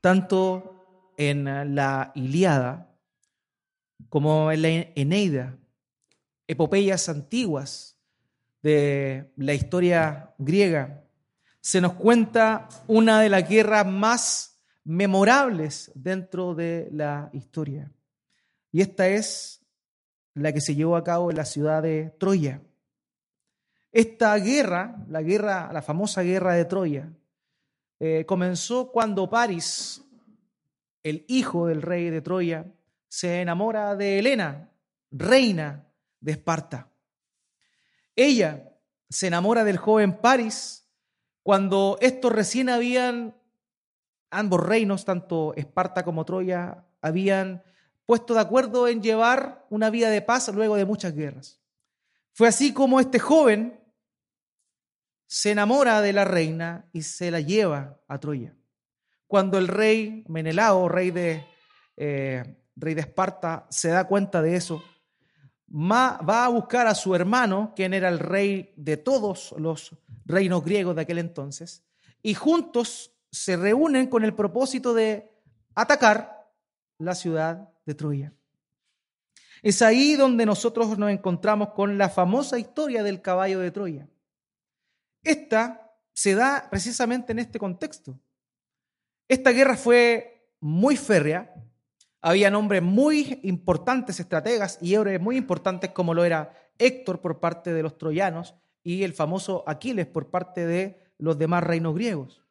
tanto en la Iliada como en la Eneida, epopeyas antiguas de la historia griega, se nos cuenta una de las guerras más memorables dentro de la historia. Y esta es la que se llevó a cabo en la ciudad de Troya. Esta guerra, la guerra, la famosa guerra de Troya, eh, comenzó cuando Paris, el hijo del rey de Troya, se enamora de Helena, reina de Esparta. Ella se enamora del joven Paris cuando estos recién habían, ambos reinos, tanto Esparta como Troya, habían puesto de acuerdo en llevar una vida de paz luego de muchas guerras. Fue así como este joven se enamora de la reina y se la lleva a Troya. Cuando el rey Menelao, rey de, eh, rey de Esparta, se da cuenta de eso, va a buscar a su hermano, quien era el rey de todos los reinos griegos de aquel entonces, y juntos se reúnen con el propósito de atacar la ciudad de Troya. Es ahí donde nosotros nos encontramos con la famosa historia del caballo de Troya. Esta se da precisamente en este contexto. Esta guerra fue muy férrea, había hombres muy importantes, estrategas y héroes muy importantes como lo era Héctor por parte de los troyanos y el famoso Aquiles por parte de los demás reinos griegos.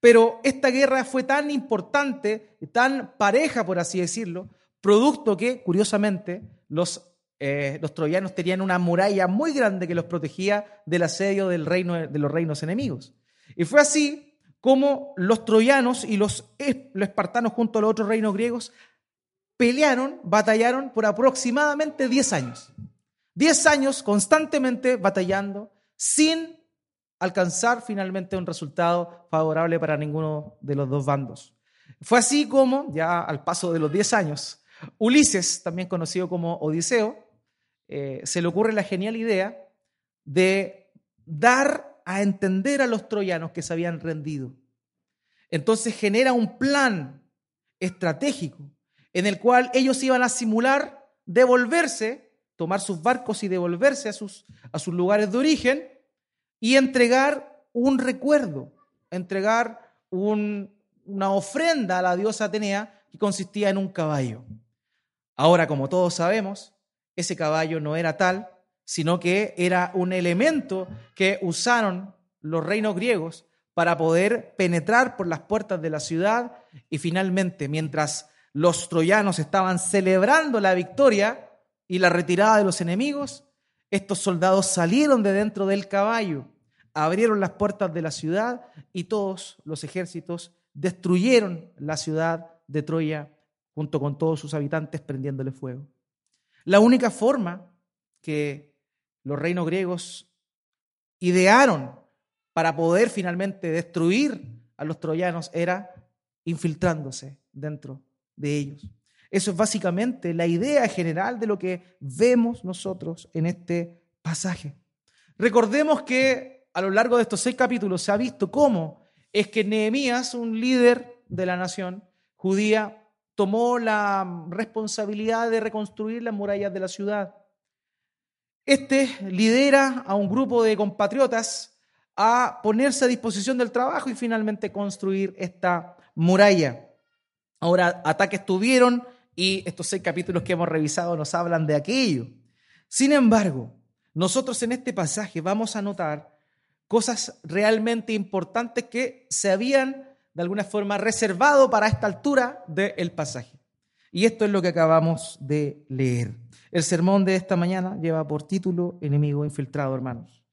Pero esta guerra fue tan importante, tan pareja, por así decirlo, producto que, curiosamente, los, eh, los troyanos tenían una muralla muy grande que los protegía del asedio del reino, de los reinos enemigos. Y fue así como los troyanos y los, los espartanos junto a los otros reinos griegos pelearon, batallaron por aproximadamente 10 años. 10 años constantemente batallando sin alcanzar finalmente un resultado favorable para ninguno de los dos bandos. Fue así como, ya al paso de los 10 años, Ulises, también conocido como Odiseo, eh, se le ocurre la genial idea de dar a entender a los troyanos que se habían rendido. Entonces genera un plan estratégico en el cual ellos iban a simular devolverse, tomar sus barcos y devolverse a sus, a sus lugares de origen y entregar un recuerdo, entregar una ofrenda a la diosa Atenea que consistía en un caballo. Ahora, como todos sabemos, ese caballo no era tal, sino que era un elemento que usaron los reinos griegos para poder penetrar por las puertas de la ciudad y finalmente, mientras los troyanos estaban celebrando la victoria y la retirada de los enemigos, estos soldados salieron de dentro del caballo, abrieron las puertas de la ciudad y todos los ejércitos destruyeron la ciudad de Troya junto con todos sus habitantes prendiéndole fuego. La única forma que los reinos griegos idearon para poder finalmente destruir a los troyanos era infiltrándose dentro de ellos. Eso es básicamente la idea general de lo que vemos nosotros en este pasaje. Recordemos que a lo largo de estos seis capítulos se ha visto cómo es que Nehemías, un líder de la nación judía, tomó la responsabilidad de reconstruir las murallas de la ciudad. Este lidera a un grupo de compatriotas a ponerse a disposición del trabajo y finalmente construir esta muralla. Ahora, ataques tuvieron y estos seis capítulos que hemos revisado nos hablan de aquello. Sin embargo, nosotros en este pasaje vamos a notar cosas realmente importantes que se habían de alguna forma reservado para esta altura del pasaje. Y esto es lo que acabamos de leer. El sermón de esta mañana lleva por título Enemigo infiltrado, hermanos.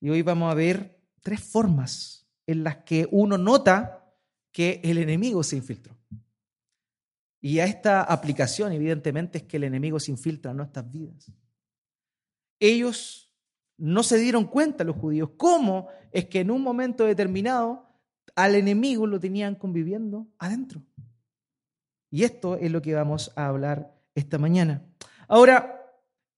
Y hoy vamos a ver tres formas en las que uno nota que el enemigo se infiltró. Y a esta aplicación, evidentemente, es que el enemigo se infiltra en nuestras vidas. Ellos no se dieron cuenta, los judíos, cómo es que en un momento determinado al enemigo lo tenían conviviendo adentro. Y esto es lo que vamos a hablar esta mañana. Ahora,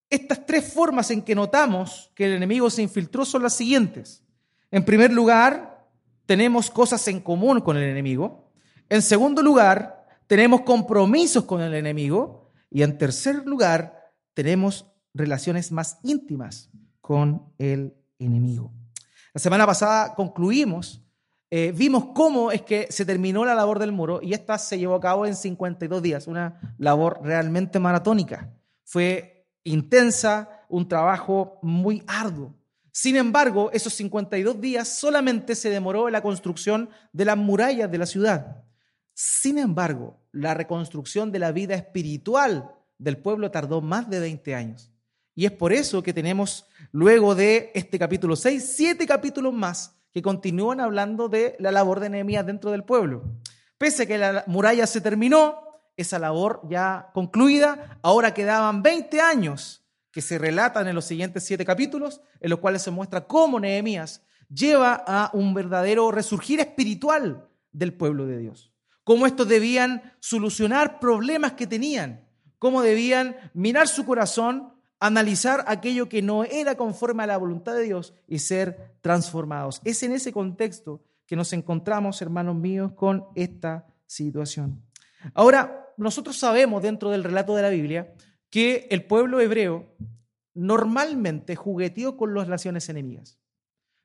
estas tres formas en que notamos que el enemigo se infiltró son las siguientes. En primer lugar, tenemos cosas en común con el enemigo. En segundo lugar, tenemos compromisos con el enemigo. Y en tercer lugar, tenemos relaciones más íntimas con el enemigo. La semana pasada concluimos, eh, vimos cómo es que se terminó la labor del muro y esta se llevó a cabo en 52 días, una labor realmente maratónica. Fue intensa, un trabajo muy arduo. Sin embargo, esos 52 días solamente se demoró la construcción de las murallas de la ciudad. Sin embargo, la reconstrucción de la vida espiritual del pueblo tardó más de 20 años. Y es por eso que tenemos, luego de este capítulo 6, siete capítulos más que continúan hablando de la labor de Nehemías dentro del pueblo. Pese a que la muralla se terminó, esa labor ya concluida, ahora quedaban 20 años que se relatan en los siguientes siete capítulos, en los cuales se muestra cómo Nehemías lleva a un verdadero resurgir espiritual del pueblo de Dios. Cómo estos debían solucionar problemas que tenían, cómo debían mirar su corazón analizar aquello que no era conforme a la voluntad de Dios y ser transformados. Es en ese contexto que nos encontramos, hermanos míos, con esta situación. Ahora, nosotros sabemos dentro del relato de la Biblia que el pueblo hebreo normalmente jugueteó con las naciones enemigas.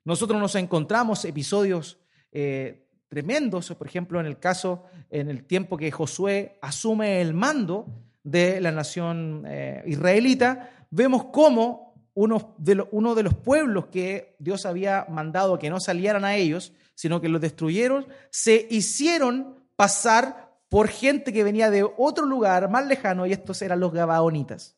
Nosotros nos encontramos episodios eh, tremendos, por ejemplo, en el caso, en el tiempo que Josué asume el mando de la nación eh, israelita, vemos cómo uno de, los pueblos que Dios había mandado que no salieran a ellos, sino que los destruyeron, se hicieron pasar por gente que venía de otro lugar más lejano, y estos eran los gabaonitas.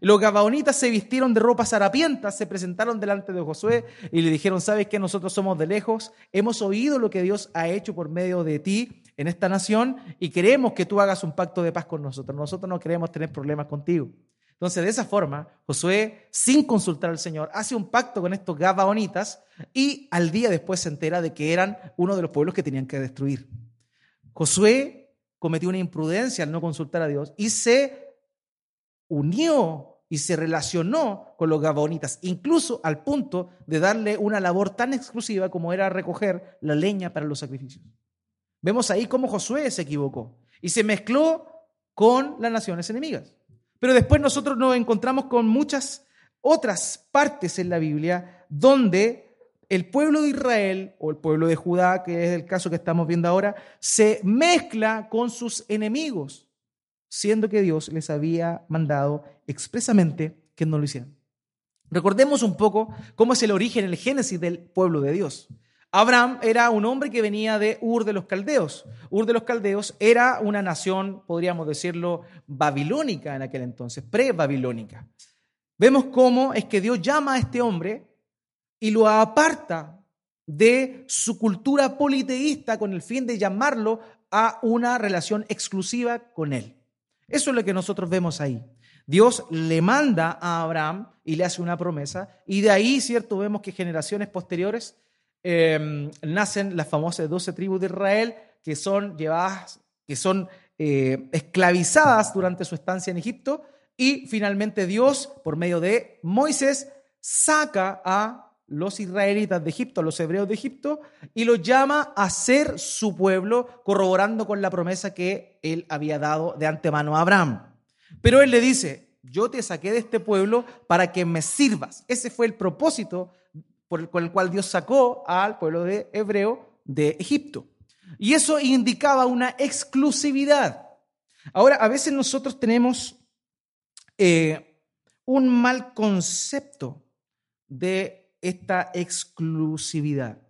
Los gabaonitas se vistieron de ropas harapientas, se presentaron delante de Josué y le dijeron, sabes que nosotros somos de lejos, hemos oído lo que Dios ha hecho por medio de ti en esta nación y queremos que tú hagas un pacto de paz con nosotros. Nosotros no queremos tener problemas contigo. Entonces, de esa forma, Josué, sin consultar al Señor, hace un pacto con estos gabaonitas y al día después se entera de que eran uno de los pueblos que tenían que destruir. Josué cometió una imprudencia al no consultar a Dios y se unió y se relacionó con los gabaonitas, incluso al punto de darle una labor tan exclusiva como era recoger la leña para los sacrificios. Vemos ahí cómo Josué se equivocó y se mezcló con las naciones enemigas. Pero después nosotros nos encontramos con muchas otras partes en la Biblia donde el pueblo de Israel o el pueblo de Judá, que es el caso que estamos viendo ahora, se mezcla con sus enemigos, siendo que Dios les había mandado expresamente que no lo hicieran. Recordemos un poco cómo es el origen, el génesis del pueblo de Dios. Abraham era un hombre que venía de Ur de los Caldeos. Ur de los Caldeos era una nación, podríamos decirlo, babilónica en aquel entonces, pre-babilónica. Vemos cómo es que Dios llama a este hombre y lo aparta de su cultura politeísta con el fin de llamarlo a una relación exclusiva con él. Eso es lo que nosotros vemos ahí. Dios le manda a Abraham y le hace una promesa y de ahí, cierto, vemos que generaciones posteriores Em, nacen las famosas doce tribus de Israel que son llevadas, que son eh, esclavizadas durante su estancia en Egipto y finalmente Dios, por medio de Moisés, saca a los israelitas de Egipto, a los hebreos de Egipto, y los llama a ser su pueblo, corroborando con la promesa que él había dado de antemano a Abraham. Pero él le dice, yo te saqué de este pueblo para que me sirvas. Ese fue el propósito por el, con el cual Dios sacó al pueblo de hebreo de Egipto. Y eso indicaba una exclusividad. Ahora, a veces nosotros tenemos eh, un mal concepto de esta exclusividad.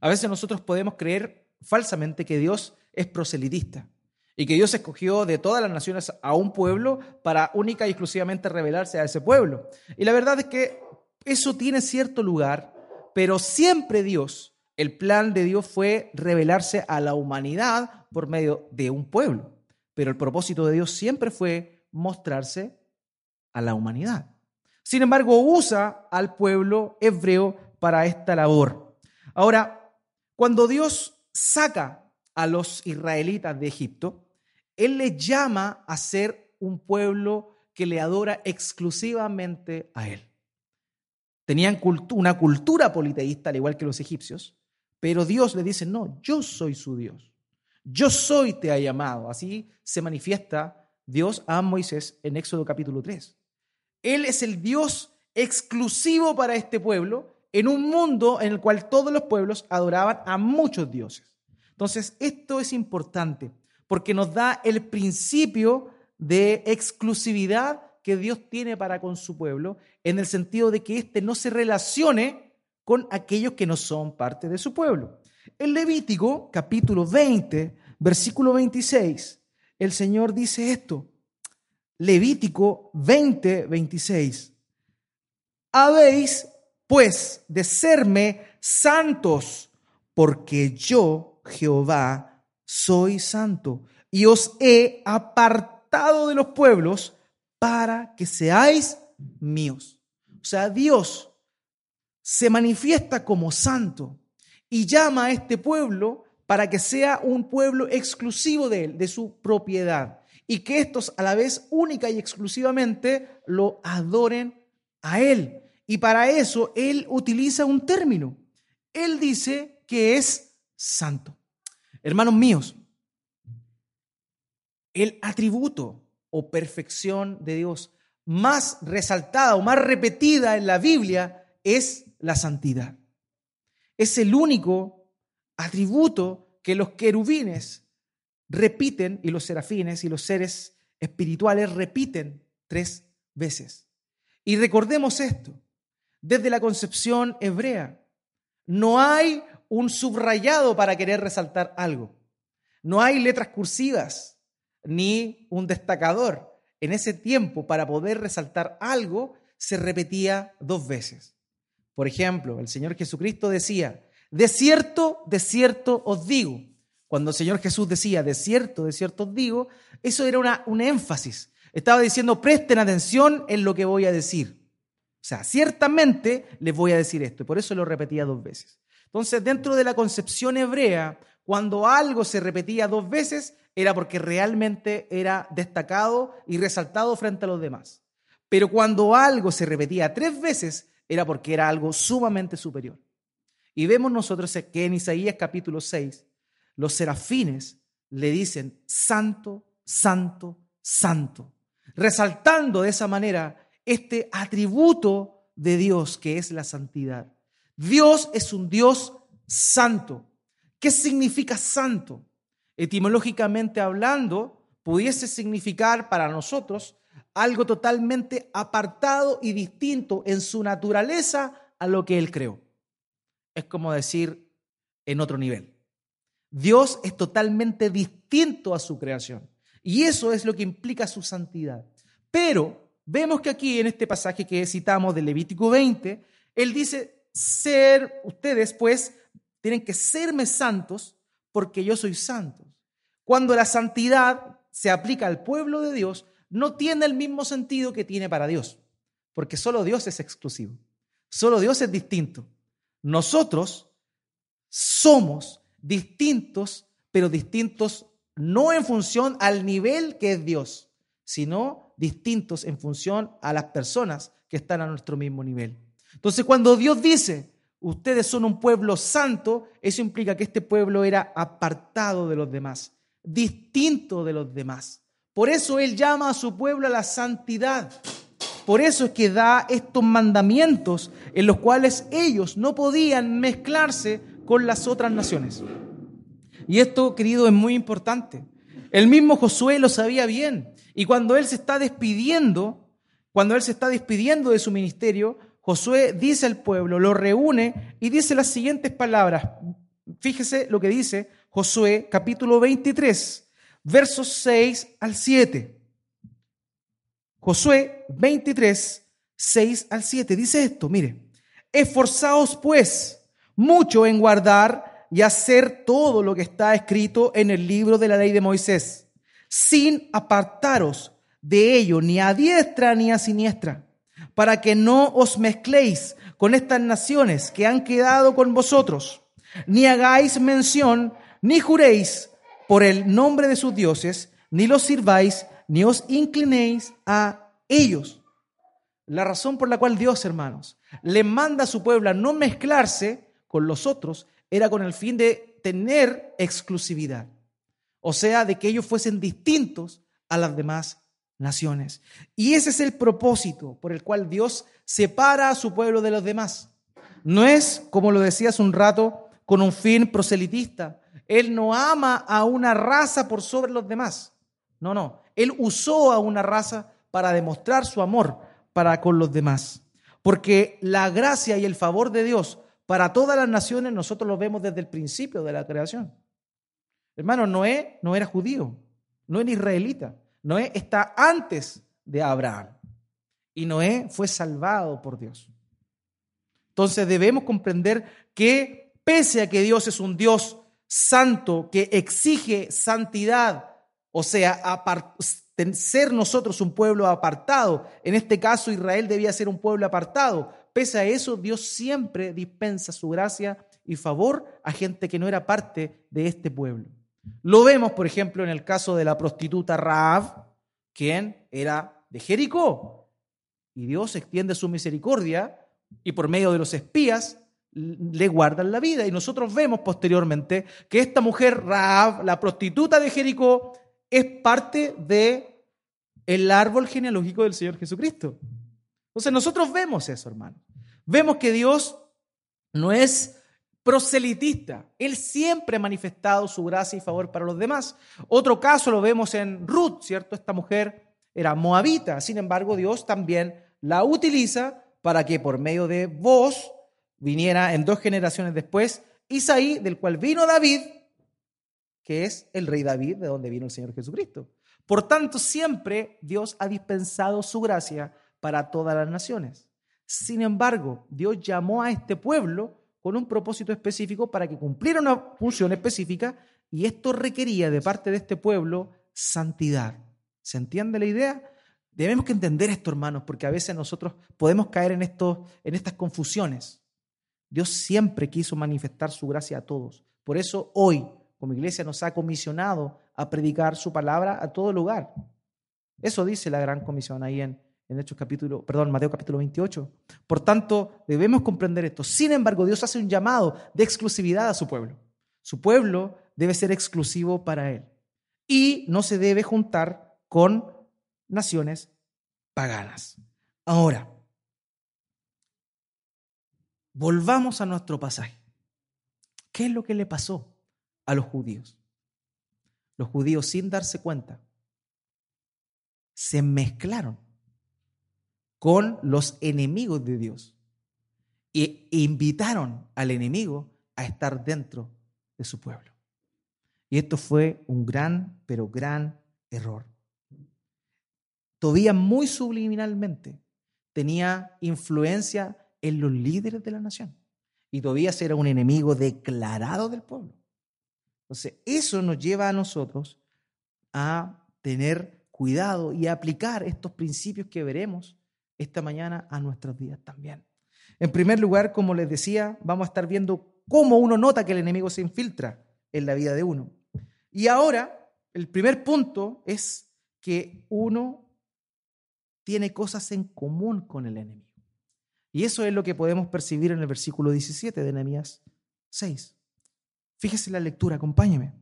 A veces nosotros podemos creer falsamente que Dios es proselitista y que Dios escogió de todas las naciones a un pueblo para única y exclusivamente revelarse a ese pueblo. Y la verdad es que eso tiene cierto lugar, pero siempre Dios, el plan de Dios fue revelarse a la humanidad por medio de un pueblo. Pero el propósito de Dios siempre fue mostrarse a la humanidad. Sin embargo, usa al pueblo hebreo para esta labor. Ahora, cuando Dios saca a los israelitas de Egipto, Él les llama a ser un pueblo que le adora exclusivamente a Él. Tenían una cultura politeísta, al igual que los egipcios, pero Dios le dice, no, yo soy su Dios. Yo soy te ha llamado. Así se manifiesta Dios a Moisés en Éxodo capítulo 3. Él es el Dios exclusivo para este pueblo en un mundo en el cual todos los pueblos adoraban a muchos dioses. Entonces, esto es importante porque nos da el principio de exclusividad que Dios tiene para con su pueblo, en el sentido de que éste no se relacione con aquellos que no son parte de su pueblo. En Levítico, capítulo 20, versículo 26, el Señor dice esto. Levítico 20, 26. Habéis, pues, de serme santos, porque yo, Jehová, soy santo, y os he apartado de los pueblos para que seáis míos. O sea, Dios se manifiesta como santo y llama a este pueblo para que sea un pueblo exclusivo de él, de su propiedad, y que estos a la vez única y exclusivamente lo adoren a él. Y para eso él utiliza un término. Él dice que es santo. Hermanos míos, el atributo o perfección de Dios más resaltada o más repetida en la Biblia es la santidad. Es el único atributo que los querubines repiten y los serafines y los seres espirituales repiten tres veces. Y recordemos esto, desde la concepción hebrea, no hay un subrayado para querer resaltar algo. No hay letras cursivas ni un destacador. En ese tiempo, para poder resaltar algo, se repetía dos veces. Por ejemplo, el Señor Jesucristo decía, de cierto, de cierto os digo. Cuando el Señor Jesús decía, de cierto, de cierto os digo, eso era una, un énfasis. Estaba diciendo, presten atención en lo que voy a decir. O sea, ciertamente les voy a decir esto, y por eso lo repetía dos veces. Entonces, dentro de la concepción hebrea, cuando algo se repetía dos veces, era porque realmente era destacado y resaltado frente a los demás. Pero cuando algo se repetía tres veces, era porque era algo sumamente superior. Y vemos nosotros que en Isaías capítulo 6, los serafines le dicen, santo, santo, santo, resaltando de esa manera este atributo de Dios que es la santidad. Dios es un Dios santo. ¿Qué significa santo? Etimológicamente hablando, pudiese significar para nosotros algo totalmente apartado y distinto en su naturaleza a lo que Él creó. Es como decir en otro nivel. Dios es totalmente distinto a su creación y eso es lo que implica su santidad. Pero vemos que aquí en este pasaje que citamos de Levítico 20, Él dice, ser ustedes pues tienen que serme santos porque yo soy santo. Cuando la santidad se aplica al pueblo de Dios, no tiene el mismo sentido que tiene para Dios, porque solo Dios es exclusivo, solo Dios es distinto. Nosotros somos distintos, pero distintos no en función al nivel que es Dios, sino distintos en función a las personas que están a nuestro mismo nivel. Entonces, cuando Dios dice, ustedes son un pueblo santo, eso implica que este pueblo era apartado de los demás, distinto de los demás. Por eso Él llama a su pueblo a la santidad. Por eso es que da estos mandamientos en los cuales ellos no podían mezclarse con las otras naciones. Y esto, querido, es muy importante. El mismo Josué lo sabía bien. Y cuando él se está despidiendo, cuando él se está despidiendo de su ministerio, Josué dice al pueblo, lo reúne y dice las siguientes palabras. Fíjese lo que dice Josué capítulo 23, versos 6 al 7. Josué 23, 6 al 7. Dice esto, mire, esforzaos pues mucho en guardar y hacer todo lo que está escrito en el libro de la ley de Moisés, sin apartaros de ello ni a diestra ni a siniestra para que no os mezcléis con estas naciones que han quedado con vosotros, ni hagáis mención, ni juréis por el nombre de sus dioses, ni los sirváis, ni os inclinéis a ellos. La razón por la cual Dios, hermanos, le manda a su pueblo a no mezclarse con los otros era con el fin de tener exclusividad. o sea, de que ellos fuesen distintos a las demás naciones. Y ese es el propósito por el cual Dios separa a su pueblo de los demás. No es, como lo decía hace un rato, con un fin proselitista. Él no ama a una raza por sobre los demás. No, no. Él usó a una raza para demostrar su amor para con los demás. Porque la gracia y el favor de Dios para todas las naciones nosotros lo vemos desde el principio de la creación. Hermano, Noé no era judío, no era israelita. Noé está antes de Abraham. Y Noé fue salvado por Dios. Entonces debemos comprender que pese a que Dios es un Dios santo que exige santidad, o sea, ser nosotros un pueblo apartado, en este caso Israel debía ser un pueblo apartado, pese a eso Dios siempre dispensa su gracia y favor a gente que no era parte de este pueblo. Lo vemos, por ejemplo, en el caso de la prostituta Raab, quien era de Jericó. Y Dios extiende su misericordia y por medio de los espías le guardan la vida. Y nosotros vemos posteriormente que esta mujer, Raab, la prostituta de Jericó, es parte de el árbol genealógico del Señor Jesucristo. Entonces nosotros vemos eso, hermano. Vemos que Dios no es proselitista. Él siempre ha manifestado su gracia y favor para los demás. Otro caso lo vemos en Ruth, ¿cierto? Esta mujer era moabita. Sin embargo, Dios también la utiliza para que por medio de vos viniera en dos generaciones después Isaí, del cual vino David, que es el rey David, de donde vino el Señor Jesucristo. Por tanto, siempre Dios ha dispensado su gracia para todas las naciones. Sin embargo, Dios llamó a este pueblo con un propósito específico para que cumpliera una función específica y esto requería de parte de este pueblo santidad. ¿Se entiende la idea? Debemos que entender esto, hermanos, porque a veces nosotros podemos caer en, esto, en estas confusiones. Dios siempre quiso manifestar su gracia a todos. Por eso hoy, como iglesia, nos ha comisionado a predicar su palabra a todo lugar. Eso dice la gran comisión ahí en, en Hechos capítulo, perdón, Mateo capítulo 28. Por tanto, debemos comprender esto. Sin embargo, Dios hace un llamado de exclusividad a su pueblo. Su pueblo debe ser exclusivo para él y no se debe juntar con naciones paganas. Ahora, volvamos a nuestro pasaje. ¿Qué es lo que le pasó a los judíos? Los judíos, sin darse cuenta, se mezclaron con los enemigos de Dios e invitaron al enemigo a estar dentro de su pueblo. Y esto fue un gran, pero gran error. Todavía muy subliminalmente tenía influencia en los líderes de la nación. Y Tobías era un enemigo declarado del pueblo. Entonces, eso nos lleva a nosotros a tener cuidado y a aplicar estos principios que veremos esta mañana a nuestros días también. En primer lugar, como les decía, vamos a estar viendo cómo uno nota que el enemigo se infiltra en la vida de uno. Y ahora, el primer punto es que uno tiene cosas en común con el enemigo. Y eso es lo que podemos percibir en el versículo 17 de Nehemías 6. Fíjese la lectura, acompáñeme.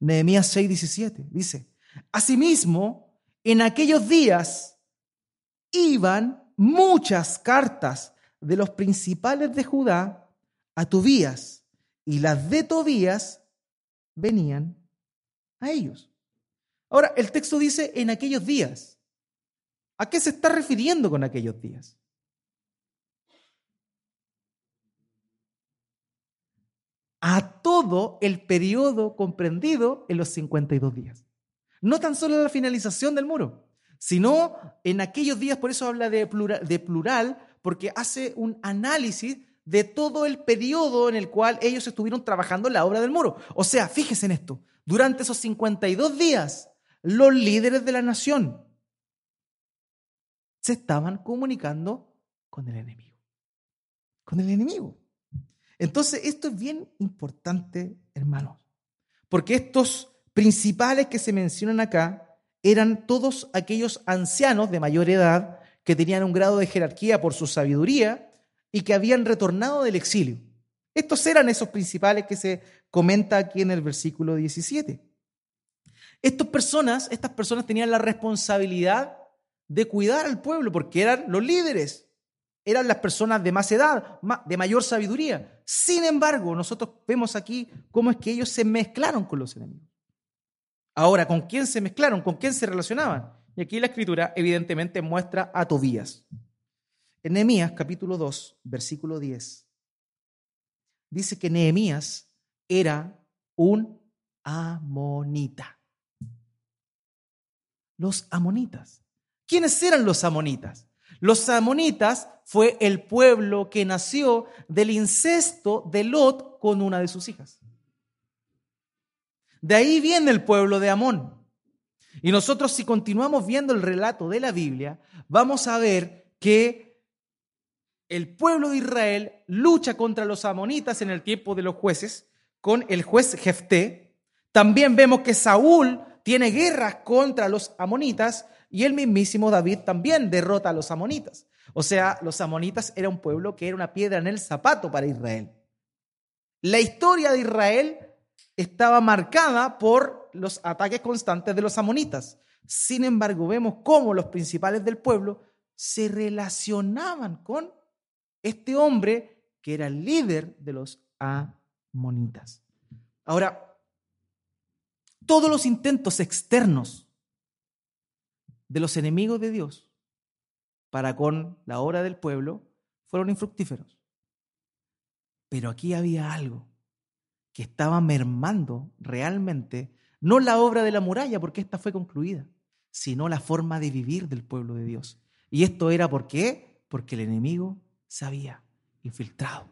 Nehemías 6, 17 dice, Asimismo, en aquellos días iban muchas cartas de los principales de Judá a Tobías y las de Tobías venían a ellos. Ahora, el texto dice en aquellos días. ¿A qué se está refiriendo con aquellos días? A todo el periodo comprendido en los 52 días. No tan solo la finalización del muro, sino en aquellos días, por eso habla de plural, porque hace un análisis de todo el periodo en el cual ellos estuvieron trabajando en la obra del muro. O sea, fíjese en esto, durante esos 52 días, los líderes de la nación se estaban comunicando con el enemigo. Con el enemigo. Entonces, esto es bien importante, hermanos, porque estos principales que se mencionan acá eran todos aquellos ancianos de mayor edad que tenían un grado de jerarquía por su sabiduría y que habían retornado del exilio. Estos eran esos principales que se comenta aquí en el versículo 17. Estas personas, estas personas tenían la responsabilidad de cuidar al pueblo porque eran los líderes, eran las personas de más edad, de mayor sabiduría. Sin embargo, nosotros vemos aquí cómo es que ellos se mezclaron con los enemigos. Ahora, ¿con quién se mezclaron? ¿Con quién se relacionaban? Y aquí la escritura evidentemente muestra a Tobías. En Nehemías capítulo 2, versículo 10, dice que Nehemías era un amonita. Los amonitas. ¿Quiénes eran los amonitas? Los amonitas fue el pueblo que nació del incesto de Lot con una de sus hijas. De ahí viene el pueblo de Amón. Y nosotros si continuamos viendo el relato de la Biblia, vamos a ver que el pueblo de Israel lucha contra los amonitas en el tiempo de los jueces con el juez Jefté. También vemos que Saúl tiene guerras contra los amonitas y el mismísimo David también derrota a los amonitas. O sea, los amonitas era un pueblo que era una piedra en el zapato para Israel. La historia de Israel estaba marcada por los ataques constantes de los amonitas. Sin embargo, vemos cómo los principales del pueblo se relacionaban con este hombre que era el líder de los amonitas. Ahora, todos los intentos externos de los enemigos de Dios para con la obra del pueblo fueron infructíferos. Pero aquí había algo que estaba mermando realmente, no la obra de la muralla, porque esta fue concluida, sino la forma de vivir del pueblo de Dios. Y esto era por qué? Porque el enemigo se había infiltrado.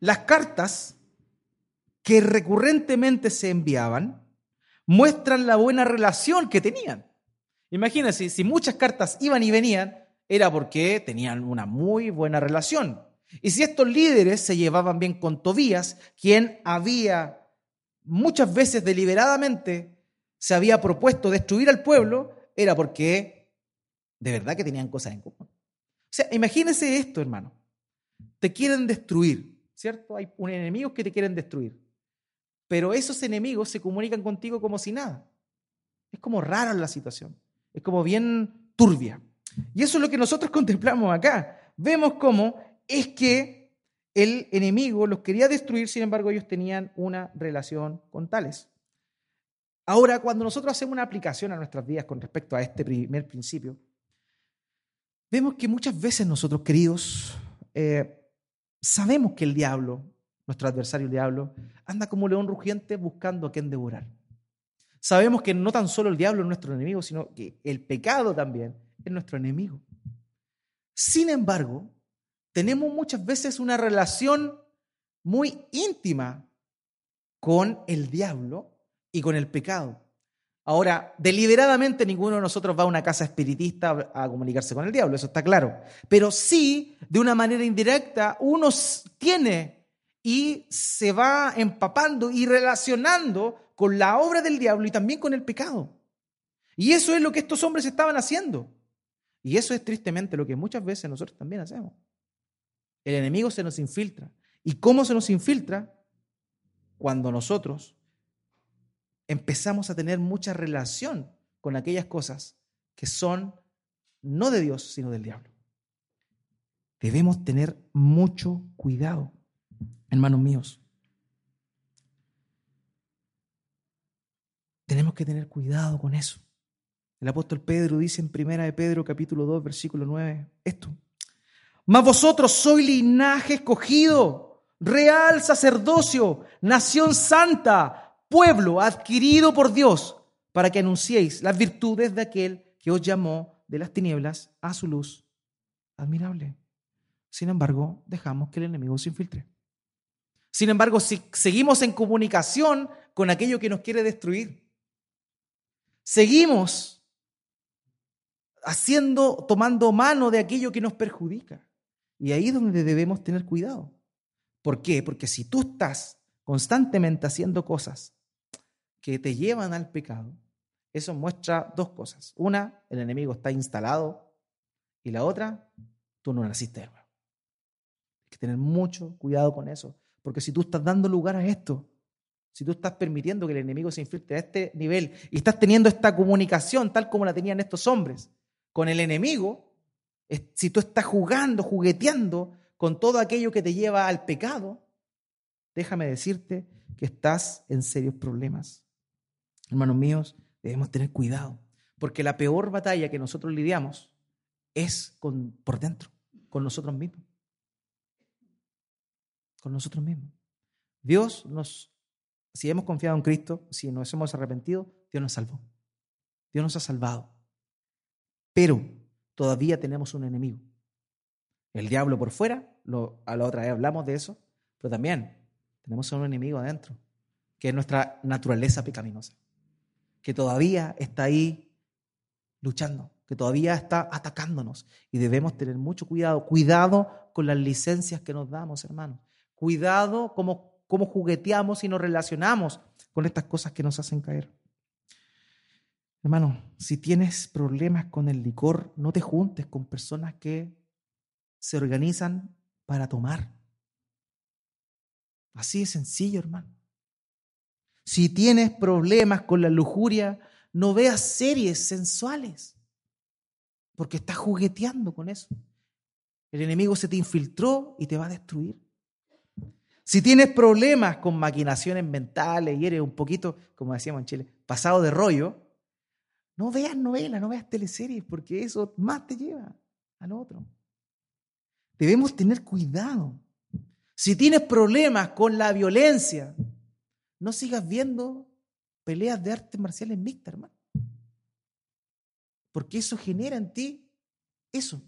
Las cartas que recurrentemente se enviaban muestran la buena relación que tenían. Imagínense, si muchas cartas iban y venían, era porque tenían una muy buena relación. Y si estos líderes se llevaban bien con Tobías, quien había muchas veces deliberadamente se había propuesto destruir al pueblo, era porque de verdad que tenían cosas en común. O sea, imagínense esto, hermano. Te quieren destruir, ¿cierto? Hay un enemigos que te quieren destruir. Pero esos enemigos se comunican contigo como si nada. Es como rara la situación. Es como bien turbia. Y eso es lo que nosotros contemplamos acá. Vemos cómo es que el enemigo los quería destruir, sin embargo ellos tenían una relación con tales. Ahora, cuando nosotros hacemos una aplicación a nuestras vidas con respecto a este primer principio, vemos que muchas veces nosotros, queridos, eh, sabemos que el diablo, nuestro adversario el diablo, anda como león rugiente buscando a quien devorar. Sabemos que no tan solo el diablo es nuestro enemigo, sino que el pecado también es nuestro enemigo. Sin embargo, tenemos muchas veces una relación muy íntima con el diablo y con el pecado. Ahora, deliberadamente ninguno de nosotros va a una casa espiritista a comunicarse con el diablo, eso está claro. Pero sí, de una manera indirecta, uno tiene y se va empapando y relacionando con la obra del diablo y también con el pecado. Y eso es lo que estos hombres estaban haciendo. Y eso es tristemente lo que muchas veces nosotros también hacemos. El enemigo se nos infiltra. ¿Y cómo se nos infiltra? Cuando nosotros empezamos a tener mucha relación con aquellas cosas que son no de Dios, sino del diablo. Debemos tener mucho cuidado, hermanos míos. Tenemos que tener cuidado con eso. El apóstol Pedro dice en Primera de Pedro capítulo 2 versículo 9 esto. Mas vosotros sois linaje escogido, real sacerdocio, nación santa, pueblo adquirido por Dios, para que anunciéis las virtudes de aquel que os llamó de las tinieblas a su luz admirable. Sin embargo, dejamos que el enemigo se infiltre. Sin embargo, si seguimos en comunicación con aquello que nos quiere destruir, seguimos haciendo, tomando mano de aquello que nos perjudica. Y ahí es donde debemos tener cuidado. ¿Por qué? Porque si tú estás constantemente haciendo cosas que te llevan al pecado, eso muestra dos cosas. Una, el enemigo está instalado y la otra, tú no naciste de nuevo. Hay que tener mucho cuidado con eso, porque si tú estás dando lugar a esto, si tú estás permitiendo que el enemigo se infiltre a este nivel y estás teniendo esta comunicación tal como la tenían estos hombres con el enemigo, si tú estás jugando, jugueteando con todo aquello que te lleva al pecado, déjame decirte que estás en serios problemas. Hermanos míos, debemos tener cuidado, porque la peor batalla que nosotros lidiamos es con, por dentro, con nosotros mismos. Con nosotros mismos. Dios nos si hemos confiado en Cristo, si nos hemos arrepentido, Dios nos salvó. Dios nos ha salvado. Pero todavía tenemos un enemigo. El diablo por fuera, a la otra vez hablamos de eso, pero también tenemos un enemigo adentro, que es nuestra naturaleza pecaminosa, que todavía está ahí luchando, que todavía está atacándonos y debemos tener mucho cuidado, cuidado con las licencias que nos damos, hermanos. Cuidado como cómo jugueteamos y nos relacionamos con estas cosas que nos hacen caer. Hermano, si tienes problemas con el licor, no te juntes con personas que se organizan para tomar. Así de sencillo, hermano. Si tienes problemas con la lujuria, no veas series sensuales, porque estás jugueteando con eso. El enemigo se te infiltró y te va a destruir. Si tienes problemas con maquinaciones mentales y eres un poquito, como decíamos en Chile, pasado de rollo, no veas novelas, no veas teleseries, porque eso más te lleva al otro. Debemos tener cuidado. Si tienes problemas con la violencia, no sigas viendo peleas de artes marciales mixtas, hermano. Porque eso genera en ti eso.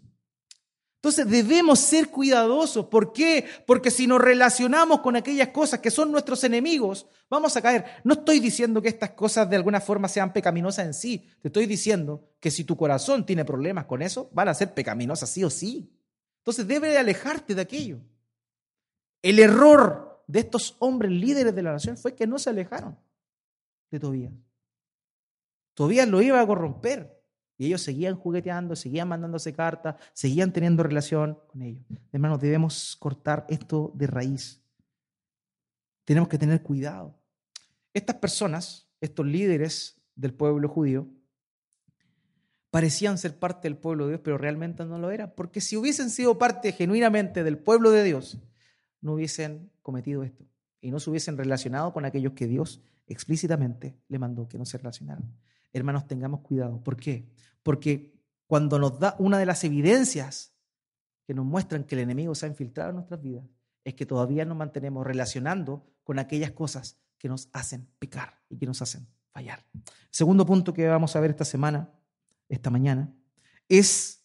Entonces debemos ser cuidadosos. ¿Por qué? Porque si nos relacionamos con aquellas cosas que son nuestros enemigos, vamos a caer. No estoy diciendo que estas cosas de alguna forma sean pecaminosas en sí. Te estoy diciendo que si tu corazón tiene problemas con eso, van a ser pecaminosas sí o sí. Entonces debe alejarte de aquello. El error de estos hombres líderes de la nación fue que no se alejaron de Tobías. Tobías lo iba a corromper. Y ellos seguían jugueteando, seguían mandándose cartas, seguían teniendo relación con ellos. Hermanos, debemos cortar esto de raíz. Tenemos que tener cuidado. Estas personas, estos líderes del pueblo judío, parecían ser parte del pueblo de Dios, pero realmente no lo eran. Porque si hubiesen sido parte genuinamente del pueblo de Dios, no hubiesen cometido esto y no se hubiesen relacionado con aquellos que Dios explícitamente le mandó que no se relacionaran hermanos, tengamos cuidado. ¿Por qué? Porque cuando nos da una de las evidencias que nos muestran que el enemigo se ha infiltrado en nuestras vidas, es que todavía nos mantenemos relacionando con aquellas cosas que nos hacen pecar y que nos hacen fallar. Segundo punto que vamos a ver esta semana, esta mañana, es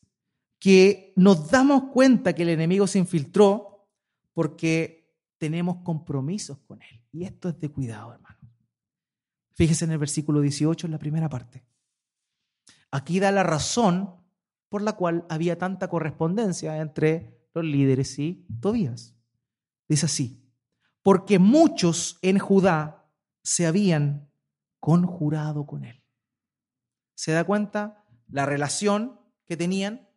que nos damos cuenta que el enemigo se infiltró porque tenemos compromisos con él. Y esto es de cuidado, hermano. Fíjese en el versículo 18, en la primera parte. Aquí da la razón por la cual había tanta correspondencia entre los líderes y Tobías. Dice así, porque muchos en Judá se habían conjurado con él. ¿Se da cuenta la relación que tenían?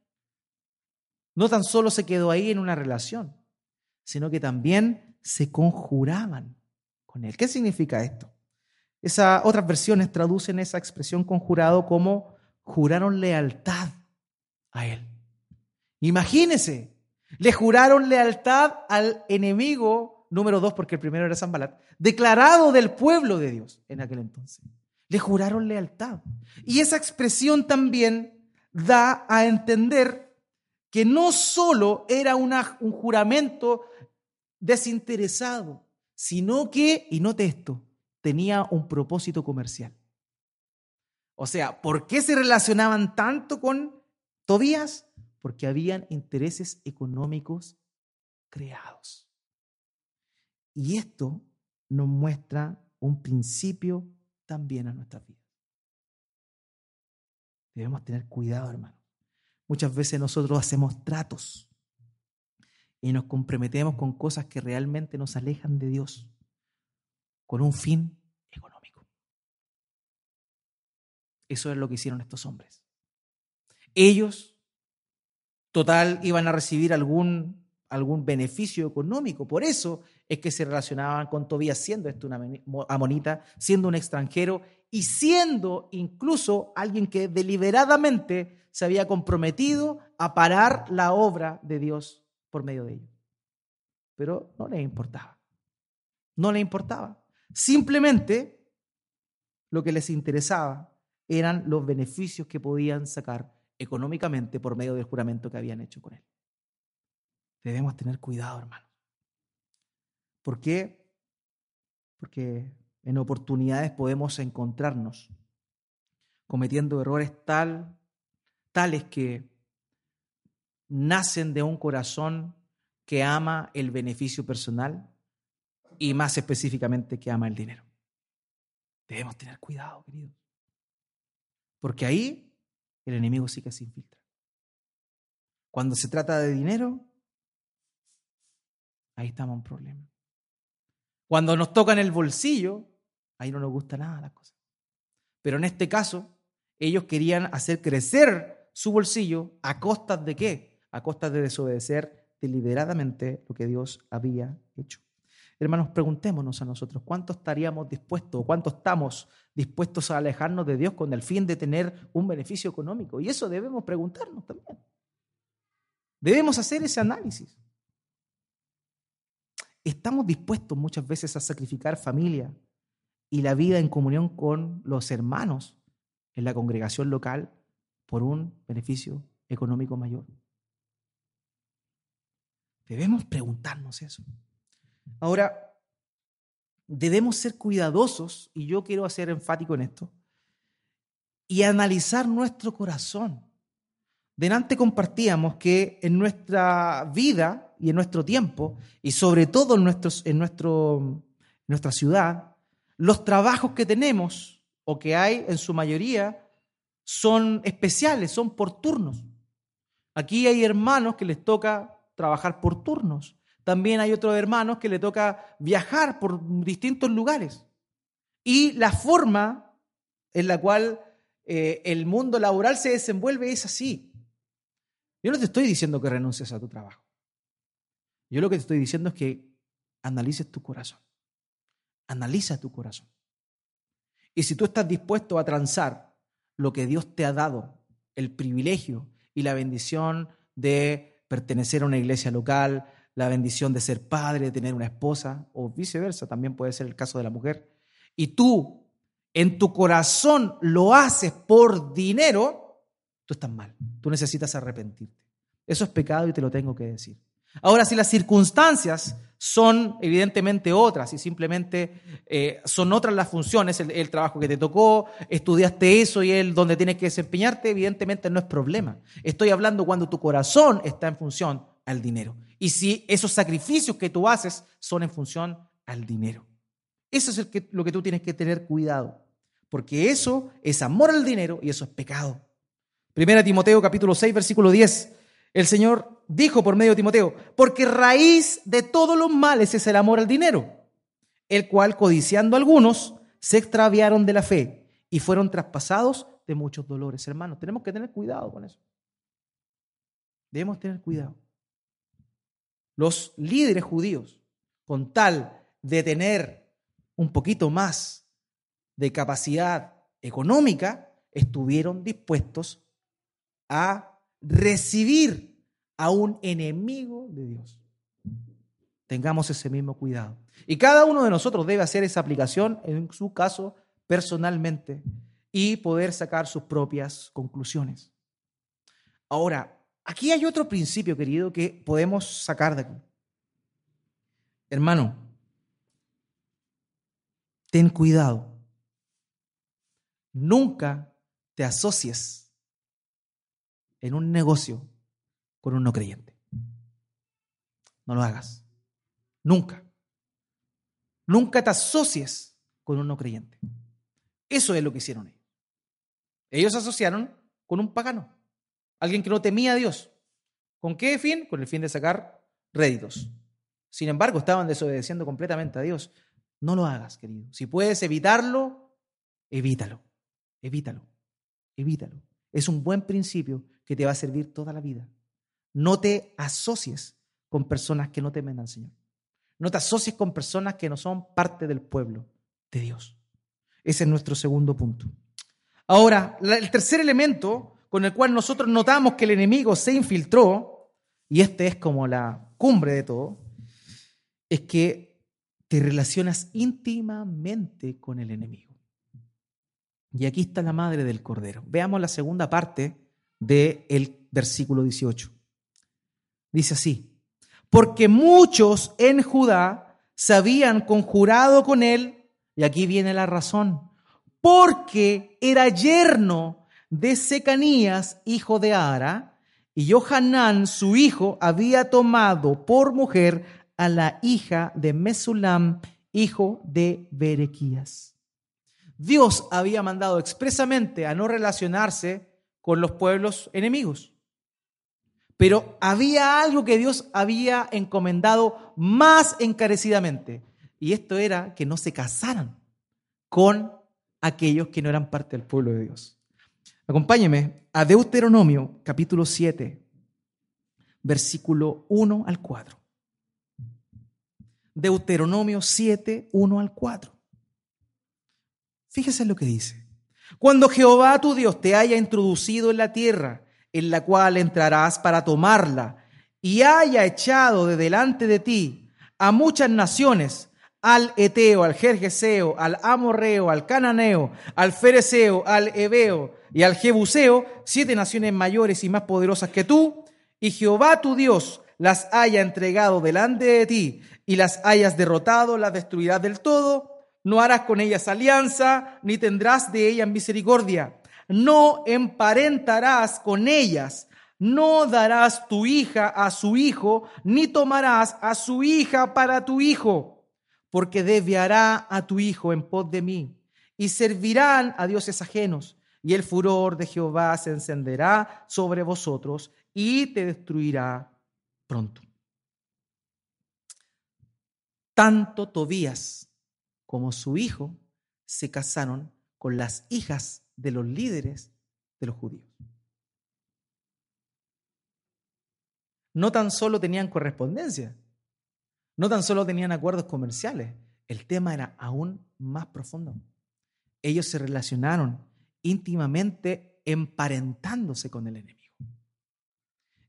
No tan solo se quedó ahí en una relación, sino que también se conjuraban con él. ¿Qué significa esto? Esa, otras versiones traducen esa expresión conjurado como juraron lealtad a él. Imagínese, le juraron lealtad al enemigo número dos, porque el primero era Zambalat, declarado del pueblo de Dios en aquel entonces. Le juraron lealtad. Y esa expresión también da a entender que no solo era un juramento desinteresado, sino que, y note esto, tenía un propósito comercial. O sea, ¿por qué se relacionaban tanto con Tobías? Porque habían intereses económicos creados. Y esto nos muestra un principio también a nuestra vida. Debemos tener cuidado, hermano. Muchas veces nosotros hacemos tratos y nos comprometemos con cosas que realmente nos alejan de Dios con un fin económico. Eso es lo que hicieron estos hombres. Ellos, total, iban a recibir algún algún beneficio económico. Por eso es que se relacionaban con Tobías siendo esto una amonita, siendo un extranjero y siendo incluso alguien que deliberadamente se había comprometido a parar la obra de Dios por medio de ellos. Pero no le importaba. No le importaba. Simplemente lo que les interesaba eran los beneficios que podían sacar económicamente por medio del juramento que habían hecho con él. Debemos tener cuidado, hermano. ¿Por qué? Porque en oportunidades podemos encontrarnos cometiendo errores tal, tales que nacen de un corazón que ama el beneficio personal y más específicamente que ama el dinero. Debemos tener cuidado, queridos. Porque ahí el enemigo sí que se infiltra. Cuando se trata de dinero, ahí estamos en un problema. Cuando nos toca en el bolsillo, ahí no nos gusta nada la cosa. Pero en este caso, ellos querían hacer crecer su bolsillo a costas de qué? A costas de desobedecer deliberadamente lo que Dios había hecho. Hermanos, preguntémonos a nosotros, ¿cuánto estaríamos dispuestos, cuánto estamos dispuestos a alejarnos de Dios con el fin de tener un beneficio económico? Y eso debemos preguntarnos también. Debemos hacer ese análisis. Estamos dispuestos muchas veces a sacrificar familia y la vida en comunión con los hermanos en la congregación local por un beneficio económico mayor. Debemos preguntarnos eso. Ahora, debemos ser cuidadosos, y yo quiero ser enfático en esto, y analizar nuestro corazón. Delante compartíamos que en nuestra vida y en nuestro tiempo, y sobre todo en, en, nuestro, nuestra ciudad, los trabajos que tenemos o que hay en su mayoría son especiales, son por turnos. Aquí hay hermanos que les toca trabajar por turnos. También hay otros hermanos que le toca viajar por distintos lugares. Y la forma en la cual eh, el mundo laboral se desenvuelve es así. Yo no te estoy diciendo que renuncies a tu trabajo. Yo lo que te estoy diciendo es que analices tu corazón. Analiza tu corazón. Y si tú estás dispuesto a transar lo que Dios te ha dado, el privilegio y la bendición de pertenecer a una iglesia local, la bendición de ser padre, de tener una esposa, o viceversa, también puede ser el caso de la mujer, y tú en tu corazón lo haces por dinero, tú estás mal, tú necesitas arrepentirte. Eso es pecado y te lo tengo que decir. Ahora, si las circunstancias son evidentemente otras y simplemente eh, son otras las funciones, el, el, trabajo que te tocó, estudiaste eso y el donde tienes que desempeñarte, evidentemente no es problema. Estoy hablando cuando tu corazón está en función al dinero. Y si esos sacrificios que tú haces son en función al dinero. Eso es lo que tú tienes que tener cuidado. Porque eso es amor al dinero y eso es pecado. Primera Timoteo capítulo 6 versículo 10. El Señor dijo por medio de Timoteo, porque raíz de todos los males es el amor al dinero, el cual codiciando algunos se extraviaron de la fe y fueron traspasados de muchos dolores. Hermanos, tenemos que tener cuidado con eso. Debemos tener cuidado los líderes judíos, con tal de tener un poquito más de capacidad económica, estuvieron dispuestos a recibir a un enemigo de Dios. Tengamos ese mismo cuidado. Y cada uno de nosotros debe hacer esa aplicación en su caso personalmente y poder sacar sus propias conclusiones. Ahora, Aquí hay otro principio, querido, que podemos sacar de aquí. Hermano, ten cuidado. Nunca te asocies en un negocio con un no creyente. No lo hagas. Nunca. Nunca te asocies con un no creyente. Eso es lo que hicieron ellos. Ellos se asociaron con un pagano. Alguien que no temía a Dios. ¿Con qué fin? Con el fin de sacar réditos. Sin embargo, estaban desobedeciendo completamente a Dios. No lo hagas, querido. Si puedes evitarlo, evítalo. Evítalo. Evítalo. Es un buen principio que te va a servir toda la vida. No te asocies con personas que no temen al Señor. No te asocies con personas que no son parte del pueblo de Dios. Ese es nuestro segundo punto. Ahora, el tercer elemento con el cual nosotros notamos que el enemigo se infiltró, y este es como la cumbre de todo, es que te relacionas íntimamente con el enemigo. Y aquí está la madre del cordero. Veamos la segunda parte del versículo 18. Dice así, porque muchos en Judá se habían conjurado con él, y aquí viene la razón, porque era yerno de Secanías, hijo de Ara, y Johanán, su hijo, había tomado por mujer a la hija de Mesulam, hijo de Berequías. Dios había mandado expresamente a no relacionarse con los pueblos enemigos. Pero había algo que Dios había encomendado más encarecidamente, y esto era que no se casaran con aquellos que no eran parte del pueblo de Dios. Acompáñeme a Deuteronomio capítulo 7, versículo 1 al 4. Deuteronomio 7, 1 al 4. Fíjese lo que dice. Cuando Jehová tu Dios te haya introducido en la tierra en la cual entrarás para tomarla, y haya echado de delante de ti a muchas naciones, al Eteo, al Jerjeseo, al Amorreo, al Cananeo, al Fereceo, al Ebeo y al Jebuseo, siete naciones mayores y más poderosas que tú, y Jehová tu Dios las haya entregado delante de ti y las hayas derrotado, las destruirás del todo, no harás con ellas alianza, ni tendrás de ellas misericordia. No emparentarás con ellas, no darás tu hija a su hijo, ni tomarás a su hija para tu hijo, porque desviará a tu hijo en pos de mí, y servirán a dioses ajenos, y el furor de Jehová se encenderá sobre vosotros y te destruirá pronto. Tanto Tobías como su hijo se casaron con las hijas de los líderes de los judíos. No tan solo tenían correspondencia, no tan solo tenían acuerdos comerciales, el tema era aún más profundo. Ellos se relacionaron íntimamente emparentándose con el enemigo.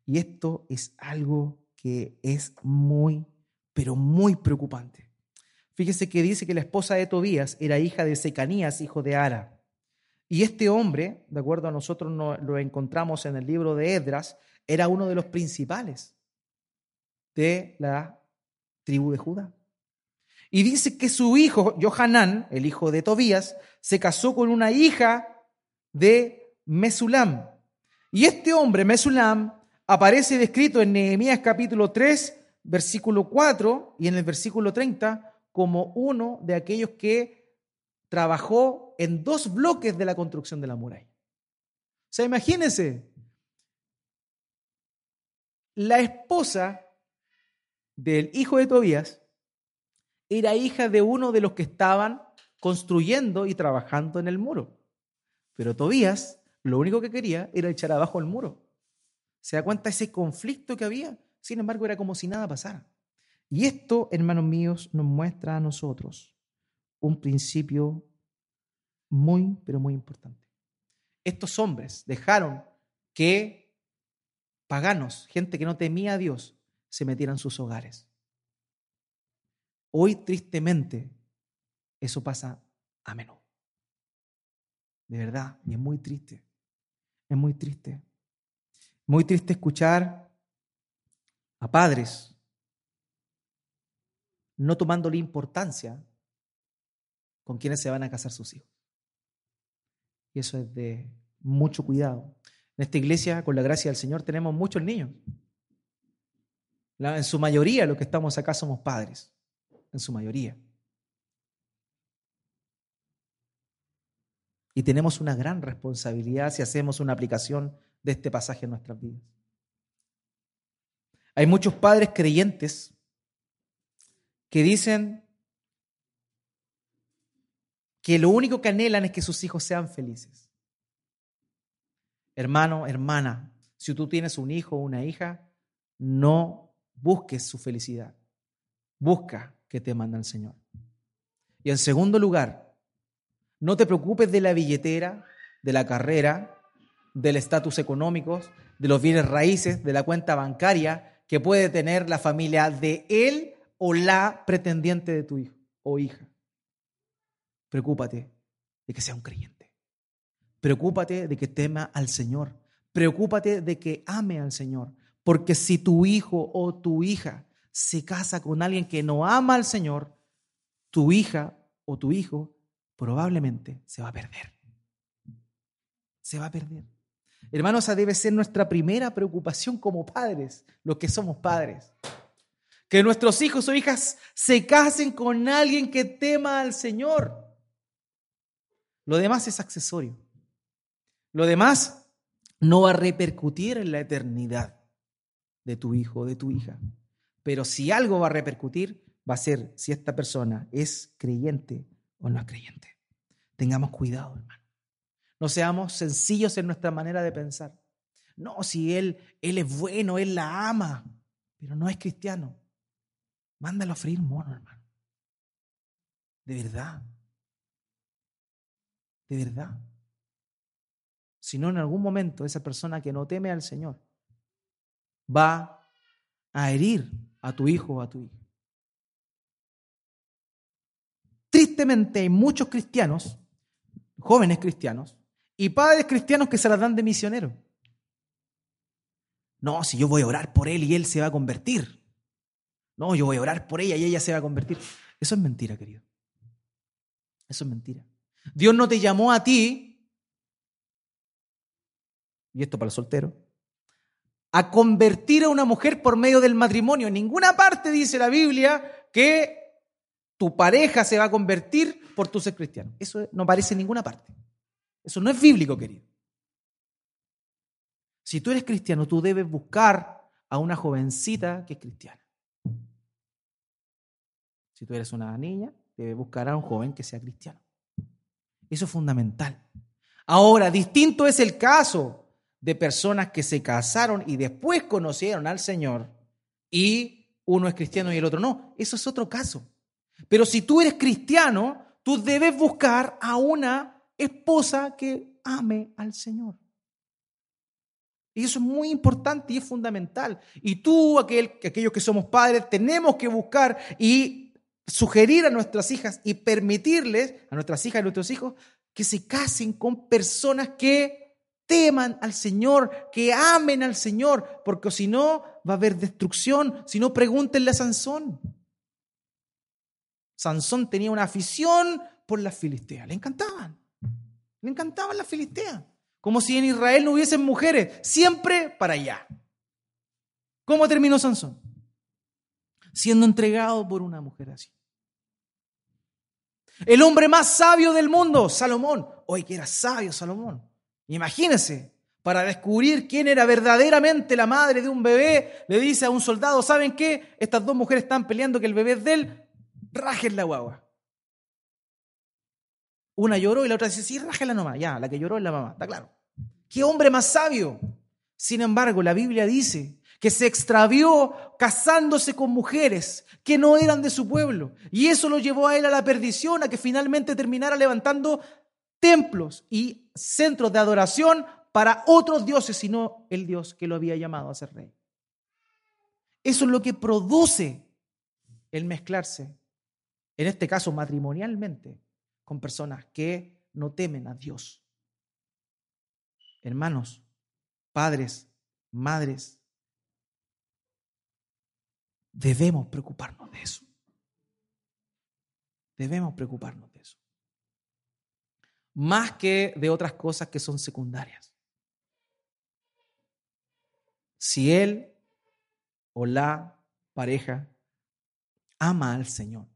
Y esto es algo que es muy, pero muy preocupante. Fíjese que dice que la esposa de Tobías era hija de Secanías, hijo de Ara. Y este hombre, de acuerdo a nosotros lo encontramos en el libro de Edras, era uno de los principales de la tribu de Judá. Y dice que su hijo, Johanán, el hijo de Tobías, se casó con una hija de Mesulam. Y este hombre, Mesulam, aparece descrito en Nehemías capítulo 3, versículo 4 y en el versículo 30 como uno de aquellos que trabajó en dos bloques de la construcción de la muralla. O sea, imagínense, la esposa del hijo de Tobías era hija de uno de los que estaban construyendo y trabajando en el muro. Pero Tobías lo único que quería era echar abajo el muro. ¿Se da cuenta ese conflicto que había? Sin embargo, era como si nada pasara. Y esto, hermanos míos, nos muestra a nosotros un principio muy, pero muy importante. Estos hombres dejaron que paganos, gente que no temía a Dios, se metieran en sus hogares. Hoy, tristemente, eso pasa a menudo. De verdad, y es muy triste. Es muy triste. Muy triste escuchar a padres no tomándole importancia con quienes se van a casar sus hijos. Y eso es de mucho cuidado. En esta iglesia, con la gracia del Señor, tenemos muchos niños. en su mayoría, los que estamos acá somos padres. En su mayoría. Y tenemos una gran responsabilidad si hacemos una aplicación de este pasaje en nuestras vidas. Hay muchos padres creyentes que dicen, que lo único que anhelan es que sus hijos sean felices. Hermano, hermana, si tú tienes un hijo o una hija, no busques su felicidad. Busca que te manda el Señor. Y en segundo lugar, no te preocupes de la billetera, de la carrera, del estatus económico, de los bienes raíces, de la cuenta bancaria que puede tener la familia de él o la pretendiente de tu hijo o hija. Preocúpate de que sea un creyente. Preocúpate de que tema al Señor. Preocúpate de que ame al Señor. Porque si tu hijo o tu hija se casa con alguien que no ama al Señor, tu hija o tu hijo probablemente se va a perder. Se va a perder. Hermanos, esa debe ser nuestra primera preocupación como padres, los que somos padres. Que nuestros hijos o hijas se casen con alguien que tema al Señor. Lo demás es accesorio. Lo demás no va a repercutir en la eternidad de tu hijo o de tu hija. Pero si algo va a repercutir, va a ser si esta persona es creyente o no es creyente. Tengamos cuidado, hermano. No seamos sencillos en nuestra manera de pensar. No, si él, él es bueno, él la ama, pero no es cristiano. Mándalo a freír mono, hermano. De verdad. De verdad. Si no, en algún momento esa persona que no teme al Señor va a herir a tu hijo o a tu hija. Hay muchos cristianos, jóvenes cristianos, y padres cristianos que se las dan de misionero. No, si yo voy a orar por él y él se va a convertir. No, yo voy a orar por ella y ella se va a convertir. Eso es mentira, querido. Eso es mentira. Dios no te llamó a ti, y esto para el soltero, a convertir a una mujer por medio del matrimonio. En ninguna parte dice la Biblia que tu pareja se va a convertir por tu ser cristiano. Eso no aparece en ninguna parte. Eso no es bíblico, querido. Si tú eres cristiano, tú debes buscar a una jovencita que es cristiana. Si tú eres una niña, debes buscar a un joven que sea cristiano. Eso es fundamental. Ahora, distinto es el caso de personas que se casaron y después conocieron al Señor y uno es cristiano y el otro no. Eso es otro caso. Pero si tú eres cristiano, tú debes buscar a una esposa que ame al Señor. Y eso es muy importante y es fundamental. Y tú, aquel, aquellos que somos padres, tenemos que buscar y sugerir a nuestras hijas y permitirles, a nuestras hijas y a nuestros hijos, que se casen con personas que teman al Señor, que amen al Señor, porque si no va a haber destrucción. Si no, pregúntenle a Sansón. Sansón tenía una afición por las filisteas, le encantaban. Le encantaban las filisteas. Como si en Israel no hubiesen mujeres, siempre para allá. ¿Cómo terminó Sansón? Siendo entregado por una mujer así. El hombre más sabio del mundo, Salomón. Hoy que era sabio Salomón. Imagínense, para descubrir quién era verdaderamente la madre de un bebé, le dice a un soldado, ¿saben qué? Estas dos mujeres están peleando que el bebé es de él, rajen la guagua. Una lloró y la otra dice, sí, rájala nomás. Ya, la que lloró es la mamá, está claro. ¿Qué hombre más sabio? Sin embargo, la Biblia dice que se extravió casándose con mujeres que no eran de su pueblo. Y eso lo llevó a él a la perdición, a que finalmente terminara levantando templos y centros de adoración para otros dioses, sino el Dios que lo había llamado a ser rey. Eso es lo que produce el mezclarse, en este caso matrimonialmente, con personas que no temen a Dios. Hermanos, padres, madres, debemos preocuparnos de eso. Debemos preocuparnos de eso. Más que de otras cosas que son secundarias. Si él o la pareja ama al Señor,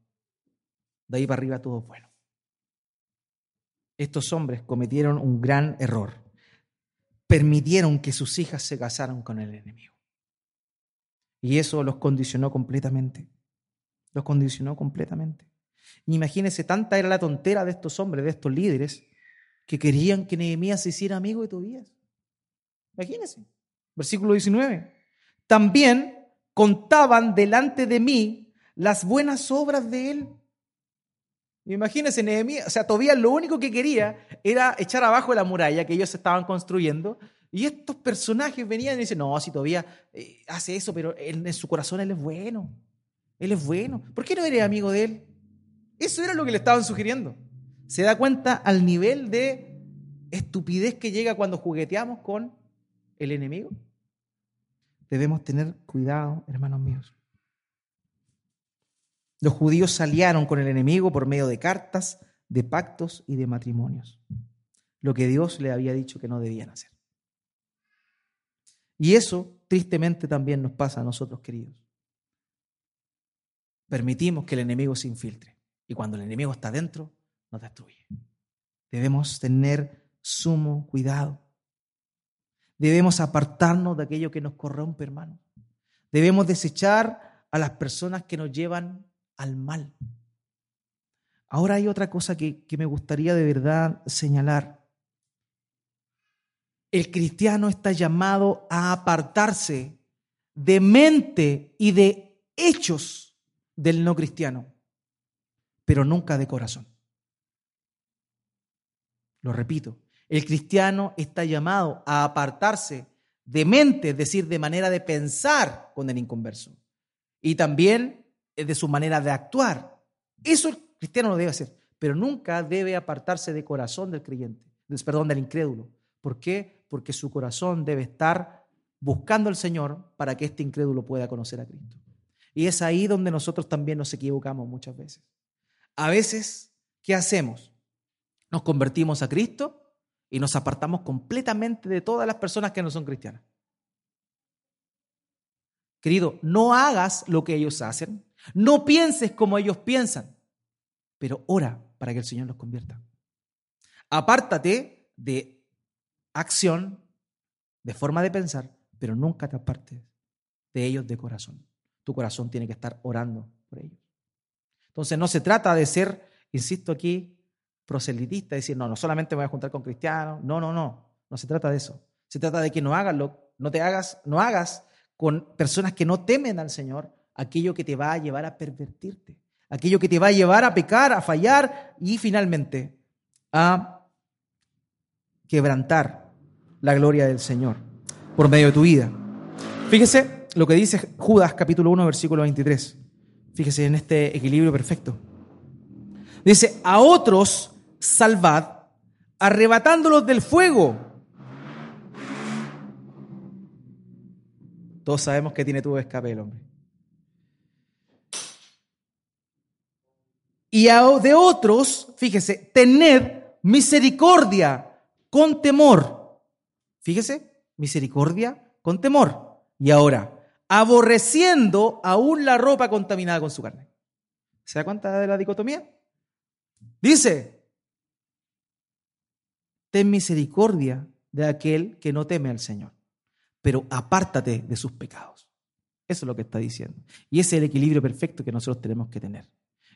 de ahí para arriba todo es bueno estos hombres cometieron un gran error. Permitieron que sus hijas se casaran con el enemigo. Y eso los condicionó completamente. Los condicionó completamente. Imagínense, tanta era la tontera de estos hombres, de estos líderes, que querían que Nehemías se hiciera amigo de Tobías. Imagínense. Versículo 19. También contaban delante de mí las buenas obras de él. Imagínense, Nehemías, o sea, Tobías lo único que quería era echar abajo la muralla que ellos estaban construyendo. Y estos personajes venían y dicen, no, si Tobías eh, hace eso, pero en su corazón él es bueno. Él es bueno. ¿Por qué no eres amigo de él? Eso era lo que le estaban sugiriendo. ¿Se da cuenta al nivel de estupidez que llega cuando jugueteamos con el enemigo? Debemos tener cuidado, hermanos míos. Los judíos salieron con el enemigo por medio de cartas, de pactos y de matrimonios, lo que Dios le había dicho que no debían hacer. Y eso tristemente también nos pasa a nosotros, queridos. Permitimos que el enemigo se infiltre y cuando el enemigo está dentro, nos destruye. Debemos tener sumo cuidado. Debemos apartarnos de aquello que nos corrompe, hermano. Debemos desechar a las personas que nos llevan al mal. Ahora hay otra cosa que, que me gustaría de verdad señalar. El cristiano está llamado a apartarse de mente y de hechos del no cristiano, pero nunca de corazón. Lo repito, el cristiano está llamado a apartarse de mente, es decir, de manera de pensar con el inconverso. Y también de su manera de actuar. Eso el cristiano lo debe hacer, pero nunca debe apartarse de corazón del creyente, perdón, del incrédulo. ¿Por qué? Porque su corazón debe estar buscando al Señor para que este incrédulo pueda conocer a Cristo. Y es ahí donde nosotros también nos equivocamos muchas veces. A veces, ¿qué hacemos? Nos convertimos a Cristo y nos apartamos completamente de todas las personas que no son cristianas. Querido, no hagas lo que ellos hacen, no pienses como ellos piensan, pero ora para que el Señor los convierta. Apártate de acción, de forma de pensar, pero nunca te apartes de ellos de corazón. Tu corazón tiene que estar orando por ellos. Entonces no se trata de ser, insisto aquí, proselitista, decir, no, no solamente me voy a juntar con cristianos, no, no, no, no se trata de eso. Se trata de que no hagas lo, no te hagas, no hagas con personas que no temen al Señor aquello que te va a llevar a pervertirte, aquello que te va a llevar a pecar, a fallar y finalmente a quebrantar la gloria del Señor por medio de tu vida. Fíjese lo que dice Judas capítulo 1 versículo 23. Fíjese en este equilibrio perfecto. Dice, a otros salvad arrebatándolos del fuego. Todos sabemos que tiene de escape el hombre. Y de otros, fíjese, tened misericordia con temor. Fíjese, misericordia con temor. Y ahora, aborreciendo aún la ropa contaminada con su carne. ¿Se da cuenta de la dicotomía? Dice, ten misericordia de aquel que no teme al Señor, pero apártate de sus pecados. Eso es lo que está diciendo. Y ese es el equilibrio perfecto que nosotros tenemos que tener.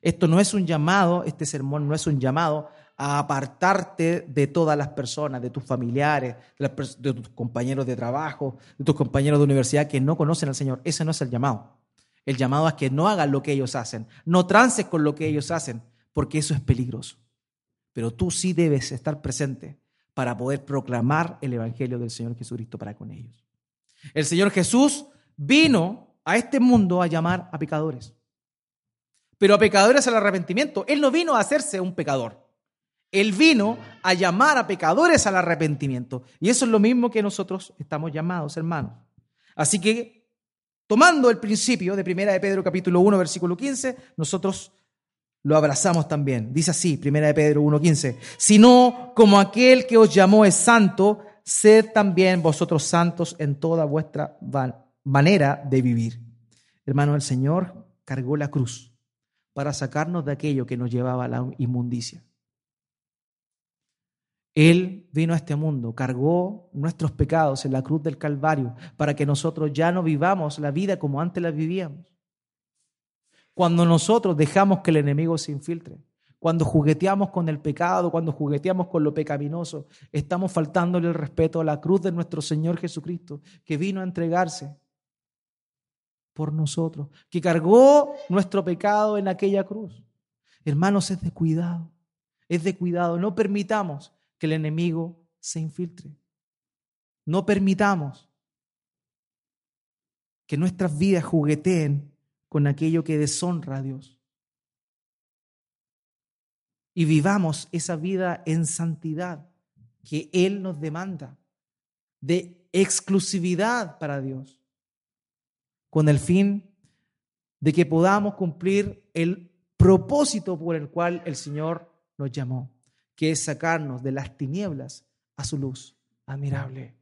Esto no es un llamado, este sermón no es un llamado a apartarte de todas las personas, de tus familiares, de, tus compañeros de trabajo, de tus compañeros de universidad que no conocen al Señor. Ese no es el llamado. El llamado es que no hagas lo que ellos hacen, no trances con lo que ellos hacen, porque eso es peligroso. Pero tú sí debes estar presente para poder proclamar el Evangelio del Señor Jesucristo para con ellos. El Señor Jesús vino a este mundo a llamar a pecadores pero a pecadores al arrepentimiento. Él no vino a hacerse un pecador. Él vino a llamar a pecadores al arrepentimiento. Y eso es lo mismo que nosotros estamos llamados, hermanos. Así que, tomando el principio de Primera de Pedro capítulo 1, versículo 15, nosotros lo abrazamos también. Dice así, Primera de Pedro 1.15, sino como aquel que os llamó es santo, sed también vosotros santos en toda vuestra manera de vivir. Hermano, el Señor cargó la cruz para sacarnos de aquello que nos llevaba a la inmundicia. Él vino a este mundo, cargó nuestros pecados en la cruz del Calvario para que nosotros ya no vivamos la vida como antes la vivíamos. Cuando nosotros dejamos que el enemigo se infiltre, cuando jugueteamos con el pecado, cuando jugueteamos con lo pecaminoso, estamos faltándole el respeto a la cruz de nuestro Señor Jesucristo, que vino a entregarse por nosotros, que cargó nuestro pecado en aquella cruz. Hermanos, es de cuidado, es de cuidado. No permitamos que el enemigo se infiltre. No permitamos que nuestras vidas jugueteen con aquello que deshonra a Dios. Y vivamos esa vida en santidad que Él nos demanda, de exclusividad para Dios, con el fin de que podamos cumplir el propósito por el cual el Señor nos llamó, que es sacarnos de las tinieblas a su luz admirable.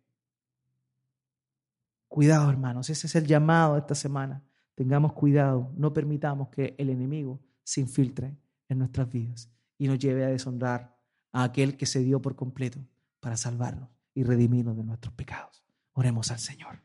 Cuidado, hermanos, ese es el llamado de esta semana. Tengamos cuidado, no permitamos que el enemigo se infiltre en nuestras vidas y nos lleve a deshonrar a aquel que se dio por completo para salvarnos y redimirnos de nuestros pecados. Oremos al Señor.